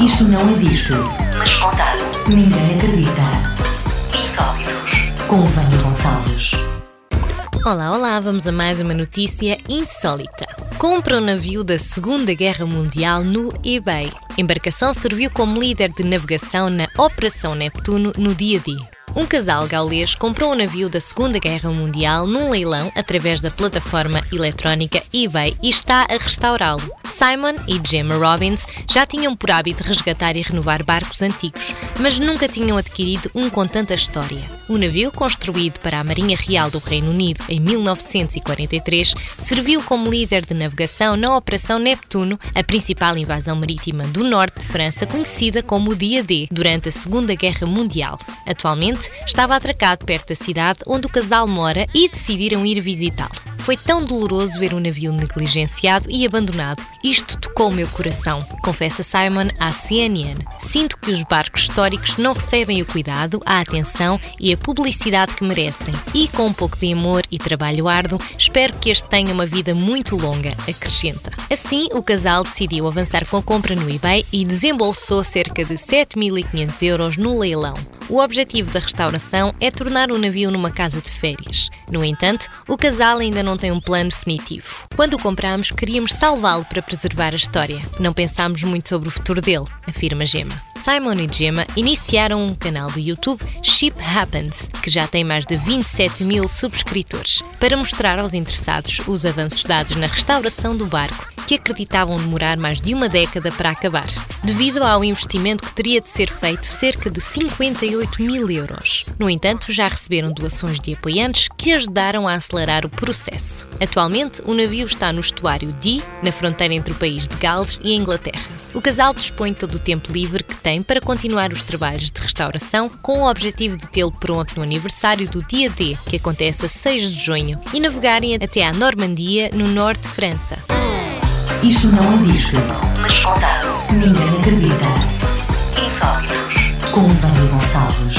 Isto não é disto, mas contado. Ninguém acredita. Insólitos. Com Vânia Gonçalves. Olá, olá, vamos a mais uma notícia insólita. Compra um navio da Segunda Guerra Mundial no eBay. A embarcação serviu como líder de navegação na Operação Neptuno no dia D. Um casal gaulês comprou um navio da Segunda Guerra Mundial num leilão através da plataforma eletrónica eBay e está a restaurá-lo. Simon e Gemma Robbins já tinham por hábito resgatar e renovar barcos antigos, mas nunca tinham adquirido um com tanta história. O navio, construído para a Marinha Real do Reino Unido em 1943, serviu como líder de navegação na Operação Neptuno, a principal invasão marítima do norte de França, conhecida como o Dia D, durante a Segunda Guerra Mundial. Atualmente, estava atracado perto da cidade onde o casal mora e decidiram ir visitá-lo. Foi tão doloroso ver um navio negligenciado e abandonado. Isto tocou o meu coração, confessa Simon à CNN. Sinto que os barcos históricos não recebem o cuidado, a atenção e a publicidade que merecem. E com um pouco de amor e trabalho árduo, espero que este tenha uma vida muito longa, acrescenta. Assim, o casal decidiu avançar com a compra no eBay e desembolsou cerca de 7.500 euros no leilão. O objetivo da restauração é tornar o navio numa casa de férias. No entanto, o casal ainda não tem um plano definitivo. Quando o compramos, queríamos salvá-lo para preservar a história. Não pensámos muito sobre o futuro dele, afirma Gemma. Simon e Gemma iniciaram um canal do YouTube Ship Happens, que já tem mais de 27 mil subscritores, para mostrar aos interessados os avanços dados na restauração do barco que acreditavam demorar mais de uma década para acabar, devido ao investimento que teria de ser feito cerca de 58 mil euros. No entanto, já receberam doações de apoiantes que ajudaram a acelerar o processo. Atualmente, o navio está no estuário Dee, na fronteira entre o país de Gales e a Inglaterra. O casal dispõe todo o tempo livre que tem para continuar os trabalhos de restauração, com o objetivo de tê-lo pronto no aniversário do dia D, que acontece a 6 de junho, e navegarem até à Normandia, no norte de França. Isto não é disco, mas contado. Ninguém acredita. Insólitos. Com Vânia Gonçalves.